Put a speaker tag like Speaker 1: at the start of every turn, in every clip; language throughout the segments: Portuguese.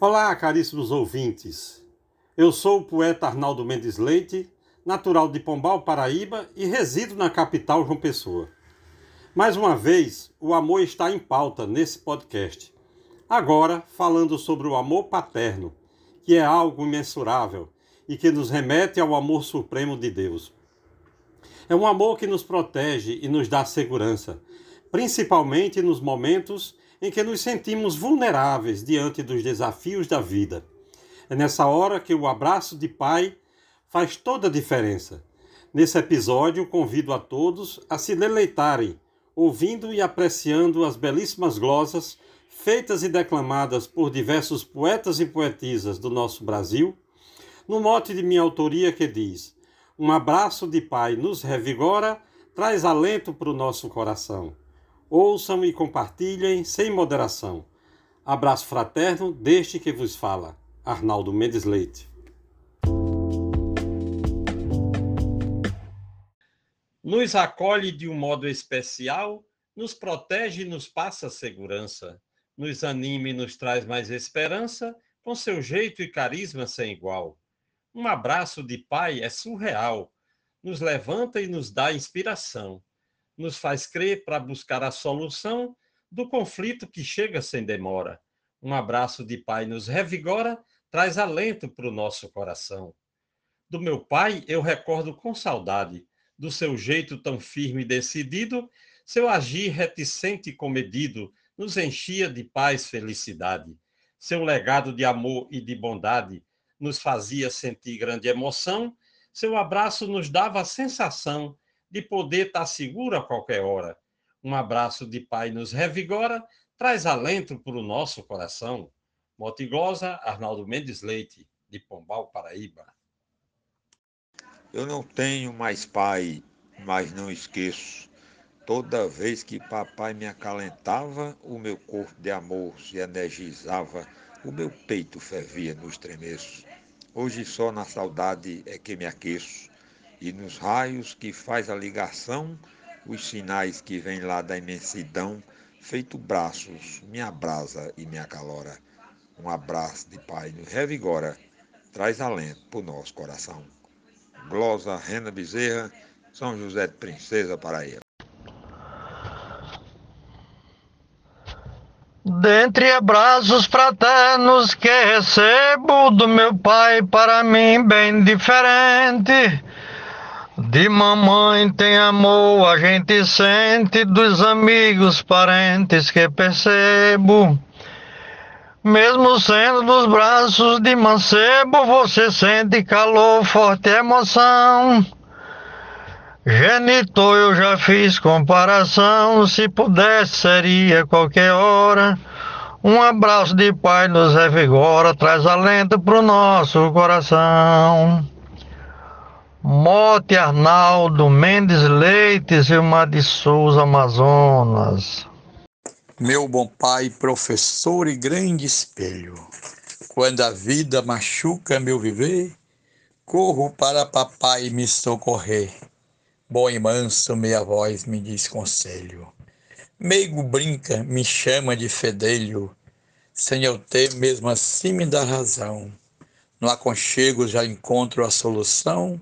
Speaker 1: Olá, caríssimos ouvintes. Eu sou o poeta Arnaldo Mendes Leite, natural de Pombal, Paraíba e resido na capital João Pessoa. Mais uma vez, o amor está em pauta nesse podcast. Agora, falando sobre o amor paterno, que é algo imensurável e que nos remete ao amor supremo de Deus. É um amor que nos protege e nos dá segurança, principalmente nos momentos em que nos sentimos vulneráveis diante dos desafios da vida. É nessa hora que o abraço de pai faz toda a diferença. Nesse episódio, convido a todos a se deleitarem, ouvindo e apreciando as belíssimas glosas feitas e declamadas por diversos poetas e poetisas do nosso Brasil, no mote de minha autoria que diz: Um abraço de pai nos revigora, traz alento para o nosso coração. Ouçam e compartilhem sem moderação. Abraço fraterno deste que vos fala, Arnaldo Mendes Leite. Nos acolhe de um modo especial, nos protege e nos passa segurança, nos anima e nos traz mais esperança, com seu jeito e carisma sem igual. Um abraço de pai é surreal, nos levanta e nos dá inspiração nos faz crer para buscar a solução do conflito que chega sem demora. Um abraço de pai nos revigora, traz alento para o nosso coração. Do meu pai eu recordo com saudade, do seu jeito tão firme e decidido, seu agir reticente e comedido nos enchia de paz felicidade. Seu legado de amor e de bondade nos fazia sentir grande emoção, seu abraço nos dava a sensação de poder estar seguro a qualquer hora. Um abraço de pai nos revigora, traz alento para o nosso coração. Motigosa, Arnaldo Mendes Leite, de Pombal, Paraíba.
Speaker 2: Eu não tenho mais pai, mas não esqueço. Toda vez que papai me acalentava, o meu corpo de amor se energizava, o meu peito fervia nos tremeços. Hoje só na saudade é que me aqueço e nos raios que faz a ligação, os sinais que vêm lá da imensidão, feito braços, me abrasa e me acalora. Um abraço de Pai nos revigora, traz alento pro nosso coração. Glosa Rena Bezerra, São José de Princesa, Paraíba.
Speaker 3: Dentre abraços fraternos que recebo do meu pai, para mim bem diferente de mamãe tem amor, a gente sente dos amigos, parentes que percebo. Mesmo sendo dos braços de mancebo, você sente calor, forte emoção. Genitor, eu já fiz comparação, se pudesse seria qualquer hora. Um abraço de pai nos revigora, traz alento pro nosso coração. Mote Arnaldo Mendes Leite, Gilmar de Souza, Amazonas.
Speaker 4: Meu bom pai, professor e grande espelho, quando a vida machuca meu viver, corro para papai me socorrer. Bom e manso, meia voz me diz conselho. Meigo brinca, me chama de fedelho, sem eu ter mesmo assim me dar razão. No aconchego já encontro a solução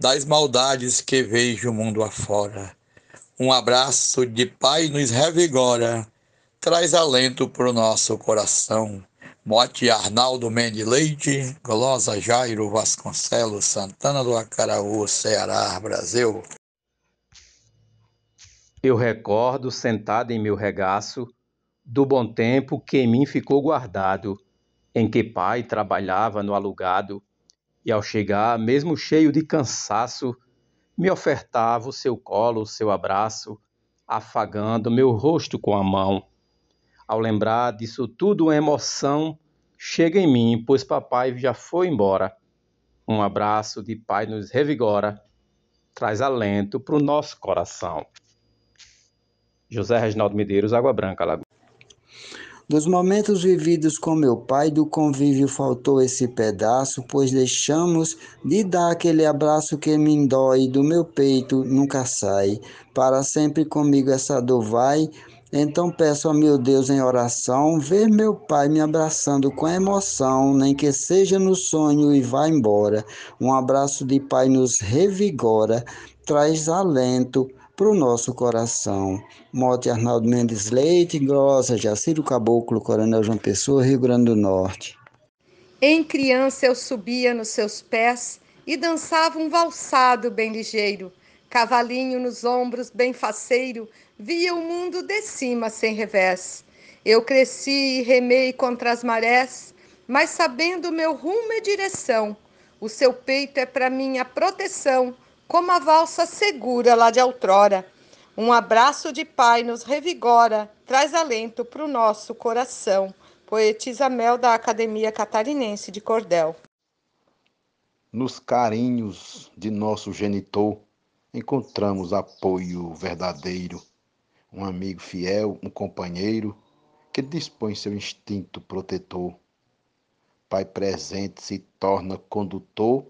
Speaker 4: das maldades que vejo o mundo afora. Um abraço de pai nos revigora, traz alento para o nosso coração. Mote Arnaldo Mendes Leite, Jairo Vasconcelos, Santana do Acaraú, Ceará, Brasil.
Speaker 5: Eu recordo, sentado em meu regaço, do bom tempo que em mim ficou guardado, em que pai trabalhava no alugado, e ao chegar, mesmo cheio de cansaço, me ofertava o seu colo, o seu abraço, afagando meu rosto com a mão. Ao lembrar disso tudo, uma emoção chega em mim, pois papai já foi embora. Um abraço de pai nos revigora, traz alento para o nosso coração. José Reginaldo Medeiros, Água Branca, Lagoa.
Speaker 6: Dos momentos vividos com meu pai, do convívio faltou esse pedaço, pois deixamos de dar aquele abraço que me dói do meu peito, nunca sai. Para sempre comigo essa dor vai, Então peço ao meu Deus em oração, ver meu Pai me abraçando com emoção, nem que seja no sonho e vá embora. Um abraço de Pai nos revigora, traz alento para o nosso coração. Mote Arnaldo Mendes Leite, Grossa, Jaciro Caboclo, Coronel João Pessoa, Rio Grande do Norte.
Speaker 7: Em criança eu subia nos seus pés e dançava um valsado bem ligeiro. Cavalinho nos ombros, bem faceiro, via o mundo de cima sem revés. Eu cresci e remei contra as marés, mas sabendo meu rumo e direção, o seu peito é para mim a proteção, como a valsa segura lá de outrora. Um abraço de pai nos revigora, traz alento para o nosso coração. Poetisa Mel da Academia Catarinense de Cordel.
Speaker 8: Nos carinhos de nosso genitor, encontramos apoio verdadeiro, um amigo fiel, um companheiro que dispõe seu instinto protetor. Pai presente se torna condutor,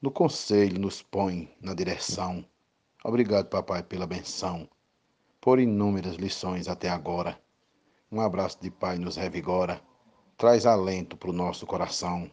Speaker 8: no conselho nos põe na direção. Obrigado, papai, pela benção, por inúmeras lições até agora. Um abraço de pai nos revigora, traz alento para o nosso coração.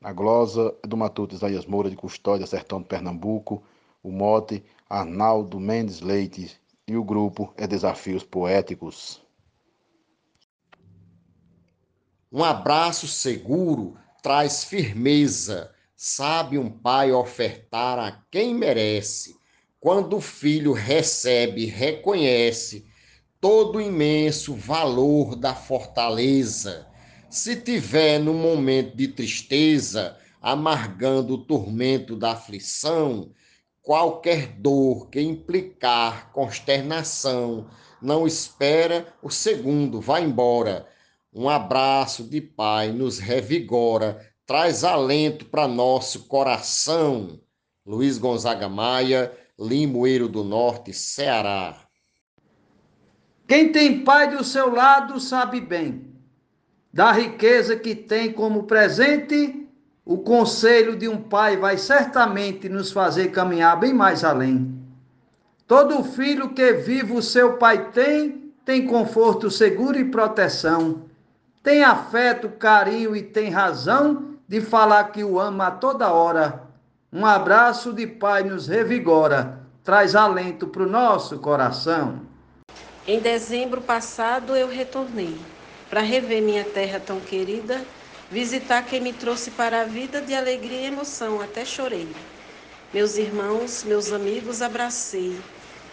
Speaker 8: A glosa é do Matuto Isaías Moura de Custódia, Sertão de Pernambuco, o mote Arnaldo Mendes Leite e o grupo é Desafios Poéticos.
Speaker 9: Um abraço seguro traz firmeza, sabe um pai ofertar a quem merece. Quando o filho recebe, reconhece todo o imenso valor da fortaleza. Se tiver no momento de tristeza, amargando o tormento da aflição, qualquer dor que implicar consternação, não espera o segundo, vai embora. Um abraço de pai nos revigora, traz alento para nosso coração. Luiz Gonzaga Maia, Limoeiro do Norte, Ceará.
Speaker 10: Quem tem pai do seu lado sabe bem da riqueza que tem como presente o conselho de um pai vai certamente nos fazer caminhar bem mais além. Todo filho que vive o seu pai tem, tem conforto seguro e proteção. Tem afeto, carinho e tem razão de falar que o ama a toda hora. Um abraço de pai nos revigora, traz alento para o nosso coração.
Speaker 11: Em dezembro passado eu retornei para rever minha terra tão querida visitar quem me trouxe para a vida de alegria e emoção, até chorei. Meus irmãos, meus amigos, abracei.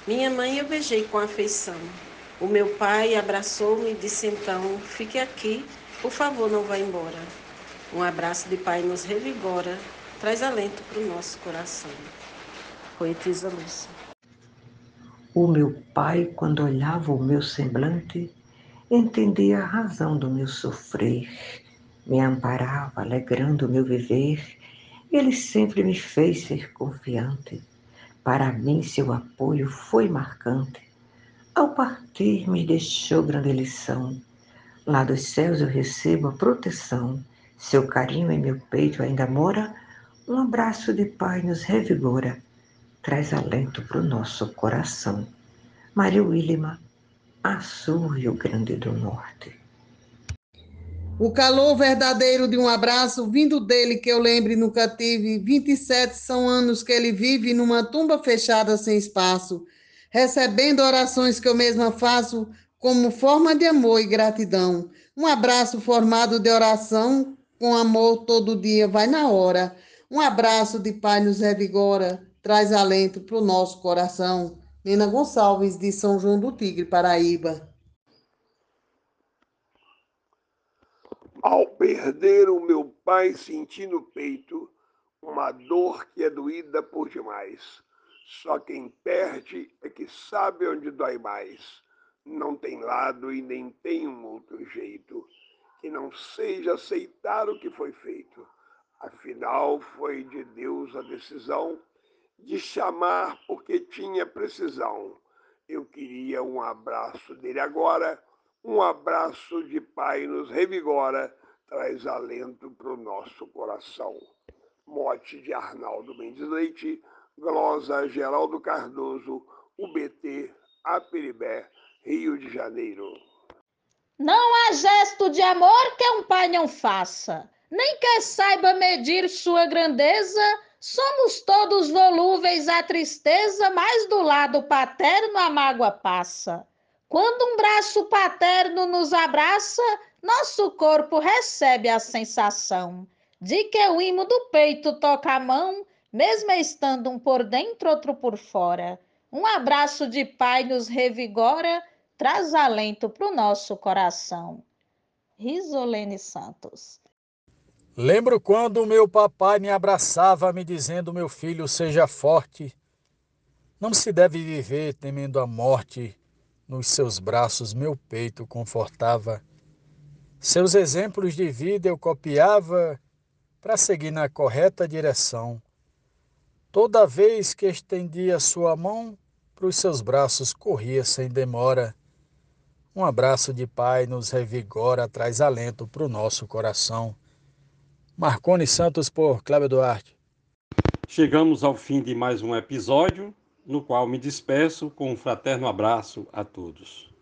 Speaker 11: Minha mãe eu beijei com afeição. O meu pai abraçou-me e disse então: Fique aqui, por favor, não vá embora. Um abraço de pai nos revigora, traz alento para o nosso coração. Poetisa Lúcia.
Speaker 12: O meu pai, quando olhava o meu semblante, entendia a razão do meu sofrer me amparava, alegrando o meu viver. Ele sempre me fez ser confiante. Para mim, seu apoio foi marcante. Ao partir, me deixou grande lição. Lá dos céus eu recebo a proteção. Seu carinho em meu peito ainda mora. Um abraço de pai nos revigora. Traz alento para o nosso coração. Maria Willima, Açu, Rio Grande do Norte.
Speaker 13: O calor verdadeiro de um abraço vindo dele que eu lembre nunca tive. 27 são anos que ele vive numa tumba fechada sem espaço, recebendo orações que eu mesma faço como forma de amor e gratidão. Um abraço formado de oração com amor todo dia vai na hora. Um abraço de Pai nos revigora, traz alento para o nosso coração. Nina Gonçalves, de São João do Tigre, Paraíba.
Speaker 14: Ao perder o meu pai, senti no peito uma dor que é doída por demais. Só quem perde é que sabe onde dói mais. Não tem lado e nem tem um outro jeito que não seja aceitar o que foi feito. Afinal, foi de Deus a decisão de chamar porque tinha precisão. Eu queria um abraço dele agora um abraço de pai nos revigora, traz alento para o nosso coração. Mote de Arnaldo Mendes Leite, glosa Geraldo Cardoso, UBT, Aperibé, Rio de Janeiro.
Speaker 15: Não há gesto de amor que um pai não faça, nem que saiba medir sua grandeza. Somos todos volúveis à tristeza, mas do lado paterno a mágoa passa. Quando um braço paterno nos abraça, nosso corpo recebe a sensação de que o imo do peito toca a mão, mesmo estando um por dentro, outro por fora. Um abraço de pai nos revigora, traz alento para o nosso coração. Risolene Santos.
Speaker 16: Lembro quando meu papai me abraçava, me dizendo: Meu filho, seja forte. Não se deve viver temendo a morte nos seus braços meu peito confortava. Seus exemplos de vida eu copiava para seguir na correta direção. Toda vez que estendia sua mão, para os seus braços corria sem demora. Um abraço de pai nos revigora, traz alento para o nosso coração. Marcone Santos por Cláudio Duarte.
Speaker 1: Chegamos ao fim de mais um episódio no qual me despeço com um fraterno abraço a todos.